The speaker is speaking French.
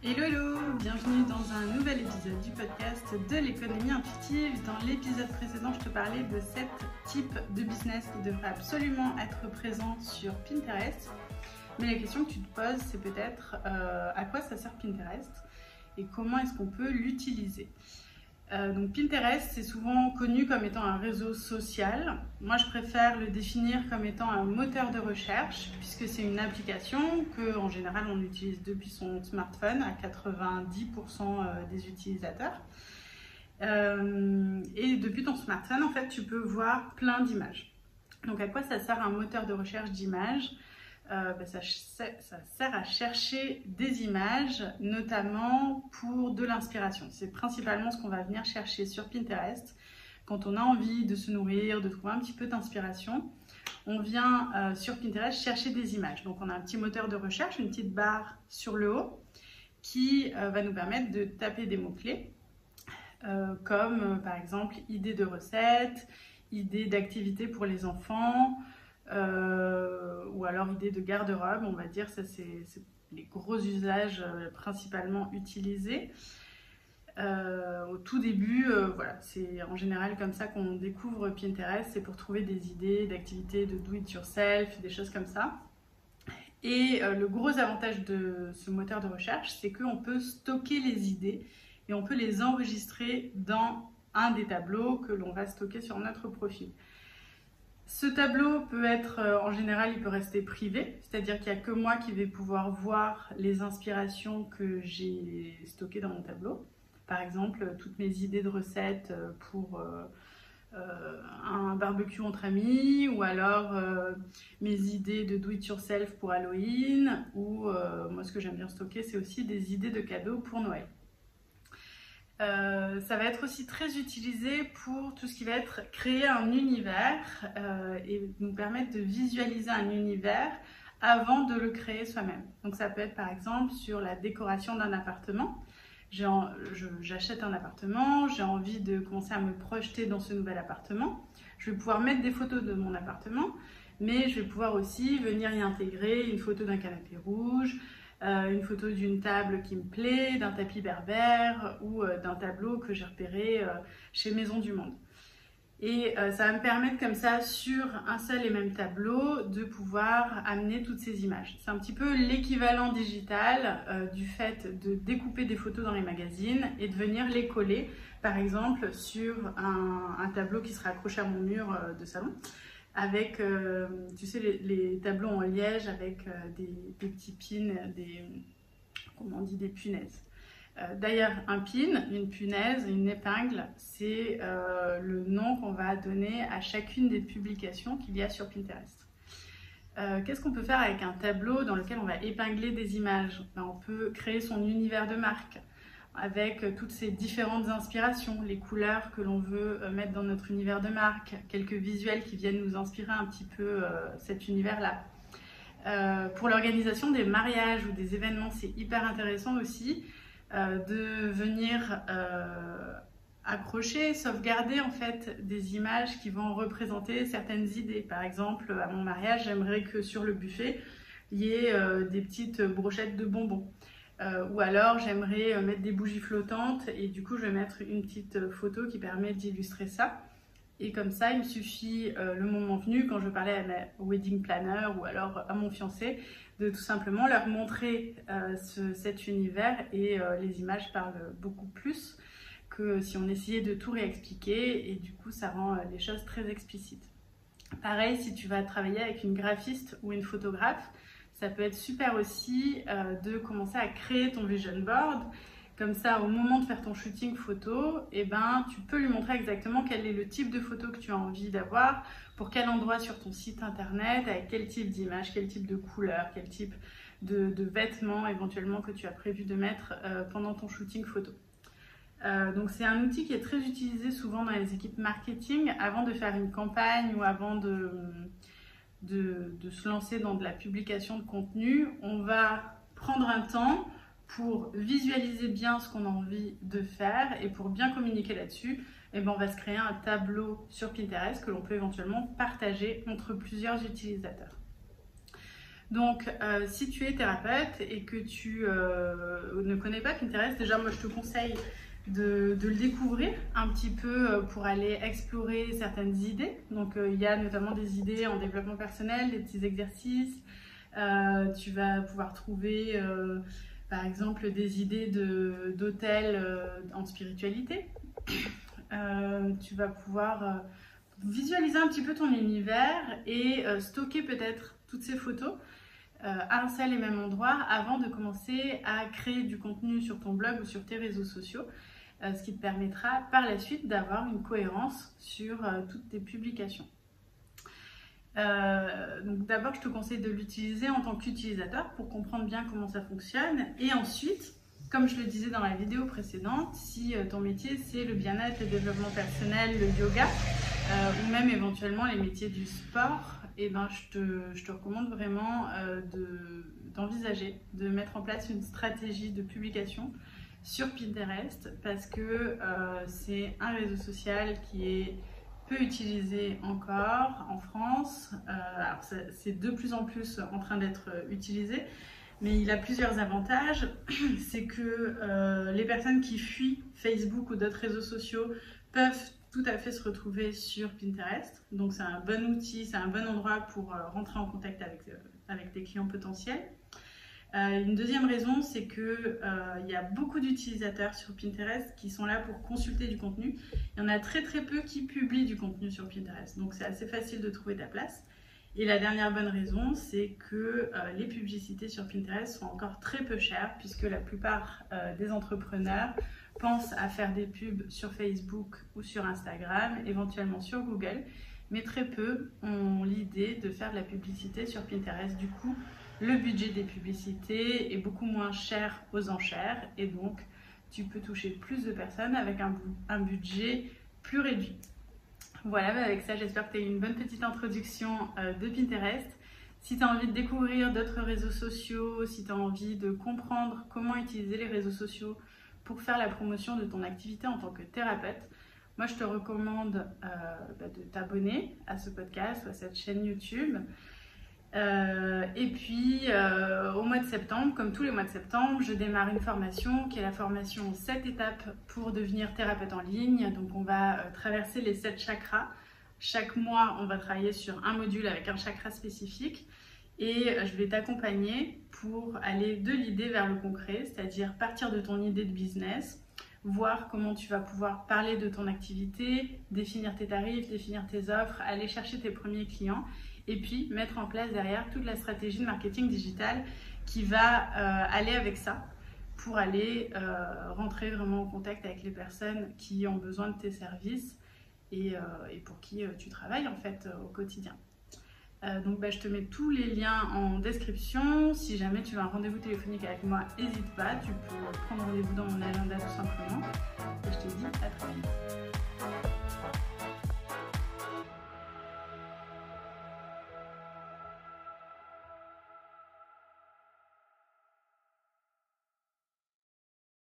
Hello hello, bienvenue dans un nouvel épisode du podcast de l'économie intuitive. Dans l'épisode précédent, je te parlais de sept types de business qui devraient absolument être présents sur Pinterest. Mais la question que tu te poses, c'est peut-être euh, à quoi ça sert Pinterest et comment est-ce qu'on peut l'utiliser? Euh, donc Pinterest, c'est souvent connu comme étant un réseau social. Moi, je préfère le définir comme étant un moteur de recherche, puisque c'est une application que, en général, on utilise depuis son smartphone à 90% euh, des utilisateurs. Euh, et depuis ton smartphone, en fait, tu peux voir plein d'images. Donc, à quoi ça sert un moteur de recherche d'images euh, ben, ça, sert à chercher des images, notamment pour de l'inspiration. C'est principalement ce qu'on va venir chercher sur Pinterest. Quand on a envie de se nourrir, de trouver un petit peu d'inspiration, on vient euh, sur Pinterest chercher des images. Donc on a un petit moteur de recherche, une petite barre sur le haut, qui euh, va nous permettre de taper des mots-clés, comme par exemple idées de recettes, idées d'activités pour les enfants, ou alors idée de garde-robe, on va dire, ça c'est les gros usages euh, principalement utilisés. Euh, au tout début, voilà, c'est en général comme ça qu'on découvre Pinterest, c'est pour trouver des idées d'activités de do it yourself, des choses comme ça. Et le gros avantage de ce moteur de recherche, c'est qu'on peut stocker les idées et on peut les enregistrer dans un des tableaux que l'on va stocker sur notre profil. Ce tableau peut être, euh, en général, il peut rester privé, c'est-à-dire qu'il n'y a que moi qui vais pouvoir voir les inspirations que j'ai stockées dans mon tableau. Par exemple, toutes mes idées de recettes euh, pour euh, un barbecue entre amis, ou alors mes idées de do-it-yourself pour Halloween, ou moi ce que j'aime bien stocker, c'est aussi des idées de cadeaux pour Noël. Euh, ça va être aussi très utilisé pour tout ce qui va être créer un univers euh, et nous permettre de visualiser un univers avant de le créer soi-même. Donc ça peut être par exemple sur la décoration d'un appartement. J'achète un appartement, j'ai envie de commencer à me projeter dans ce nouvel appartement. Je vais pouvoir mettre des photos de mon appartement, mais je vais pouvoir aussi venir y intégrer une photo d'un canapé rouge, euh, une photo d'une table qui me plaît, d'un tapis berbère ou euh, d'un tableau que j'ai repéré euh, chez Maison du Monde. Et ça va me permettre comme ça, sur un seul et même tableau, de pouvoir amener toutes ces images. C'est un petit peu l'équivalent digital du fait de découper des photos dans les magazines et de venir les coller, par exemple, sur un tableau qui sera accroché à mon mur de salon avec, euh, tu sais, les, tableaux en liège avec euh, des, petits pins, des, comment on dit, des punaises. Euh, d'ailleurs, un pin, une punaise, une épingle, c'est le nom qu'on va donner à chacune des publications qu'il y a sur Pinterest. Qu'est-ce qu'on peut faire avec un tableau dans lequel on va épingler des images? Ben, On peut créer son univers de marque avec euh, toutes ces différentes inspirations, les couleurs que l'on veut euh, mettre dans notre univers de marque, quelques visuels qui viennent nous inspirer un petit peu euh, cet univers-là. pour l'organisation des mariages ou des événements, c'est hyper intéressant aussi de venir accrocher, sauvegarder en fait des images qui vont représenter certaines idées. Par exemple, à mon mariage, j'aimerais que sur le buffet, il y ait des petites brochettes de bonbons. Euh, ou alors j'aimerais euh, mettre des bougies flottantes et du coup je vais mettre une petite euh, photo qui permet d'illustrer ça. Et comme ça, il me suffit le moment venu, quand je parlais à ma wedding planner ou alors à mon fiancé, de tout simplement leur montrer cet univers et les images parlent beaucoup plus que si on essayait de tout réexpliquer et du coup ça rend les choses très explicites. Pareil, si tu vas travailler avec une graphiste ou une photographe, ça peut être super aussi euh, de commencer à créer ton vision board. Comme ça, au moment de faire ton shooting photo, eh ben, tu peux lui montrer exactement quel est le type de photo que tu as envie d'avoir, pour quel endroit sur ton site internet, avec quel type d'image, quel type de couleur, quel type de, vêtements éventuellement que tu as prévu de mettre euh, pendant ton shooting photo. Euh, donc c'est un outil qui est très utilisé souvent dans les équipes marketing avant de faire une campagne ou avant de, de, se lancer dans de la publication de contenu, on va prendre un temps pour visualiser bien ce qu'on a envie de faire et pour bien communiquer là-dessus, eh ben on va se créer un tableau sur Pinterest que l'on peut éventuellement partager entre plusieurs utilisateurs. Donc, euh, si tu es thérapeute et que tu euh, ne connais pas Pinterest, déjà, moi, je te conseille de, le découvrir un petit peu euh, pour aller explorer certaines idées. Donc, il y a notamment des idées en développement personnel, des petits exercices. tu vas pouvoir trouver, par exemple, des idées d'hôtels en spiritualité. tu vas pouvoir visualiser un petit peu ton univers et stocker peut-être toutes ces photos euh, à un seul et même endroit avant de commencer à créer du contenu sur ton blog ou sur tes réseaux sociaux, euh, ce qui te permettra par la suite d'avoir une cohérence sur euh, toutes tes publications. donc d'abord, je te conseille de l'utiliser en tant qu'utilisateur pour comprendre bien comment ça fonctionne. Et ensuite, comme je le disais dans la vidéo précédente, si ton métier c'est le bien-être, le développement personnel, le yoga, ou même éventuellement les métiers du sport, eh ben, je, te, je te recommande vraiment euh, d'envisager de, mettre en place une stratégie de publication sur Pinterest parce que euh, c'est un réseau social qui est peu utilisé encore en France. Euh, c'est de plus en plus en train d'être utilisé, mais il a plusieurs avantages. C'est que les personnes qui fuient Facebook ou d'autres réseaux sociaux peuvent tout à fait se retrouver sur Pinterest. Donc c'est un bon outil, c'est un bon endroit pour euh, rentrer en contact avec, euh, avec clients potentiels. Euh, une deuxième raison, c'est qu'il il y a beaucoup d'utilisateurs sur Pinterest qui sont là pour consulter du contenu. Il y en a très très peu qui publient du contenu sur Pinterest. Donc c'est assez facile de trouver ta place. Et la dernière bonne raison, c'est que les publicités sur Pinterest sont encore très peu chères puisque la plupart des entrepreneurs pense à faire des pubs sur Facebook ou sur Instagram, éventuellement sur Google, mais très peu ont l'idée de faire de la publicité sur Pinterest. Du coup, le budget des publicités est beaucoup moins cher aux enchères et donc tu peux toucher plus de personnes avec un, budget plus réduit. Voilà, bah, avec ça, j'espère que tu as eu une bonne petite introduction euh, de Pinterest. Si tu as envie de découvrir d'autres réseaux sociaux, si tu as envie de comprendre comment utiliser les réseaux sociaux pour faire la promotion de ton activité en tant que thérapeute, moi je te recommande euh, bah, de t'abonner à ce podcast ou à cette chaîne YouTube. Euh, et puis euh, au mois de septembre, comme tous les mois de septembre, je démarre une formation qui est la formation 7 étapes pour devenir thérapeute en ligne. Donc on va traverser les 7 chakras. Chaque mois, on va travailler sur un module avec un chakra spécifique et je vais t'accompagner pour aller de l'idée vers le concret, c'est-à-dire partir de ton idée de business, voir comment tu vas pouvoir parler de ton activité, définir tes tarifs, définir tes offres, aller chercher tes premiers clients et puis mettre en place derrière toute la stratégie de marketing digital qui va euh, aller avec ça pour aller euh, rentrer vraiment en contact avec les personnes qui ont besoin de tes services et, euh, pour qui tu travailles en fait au quotidien. Donc bah, je te mets tous les liens en description. Si jamais tu veux un rendez-vous téléphonique avec moi, n'hésite pas. Tu peux prendre rendez-vous dans mon agenda tout simplement. Et je te dis à très vite.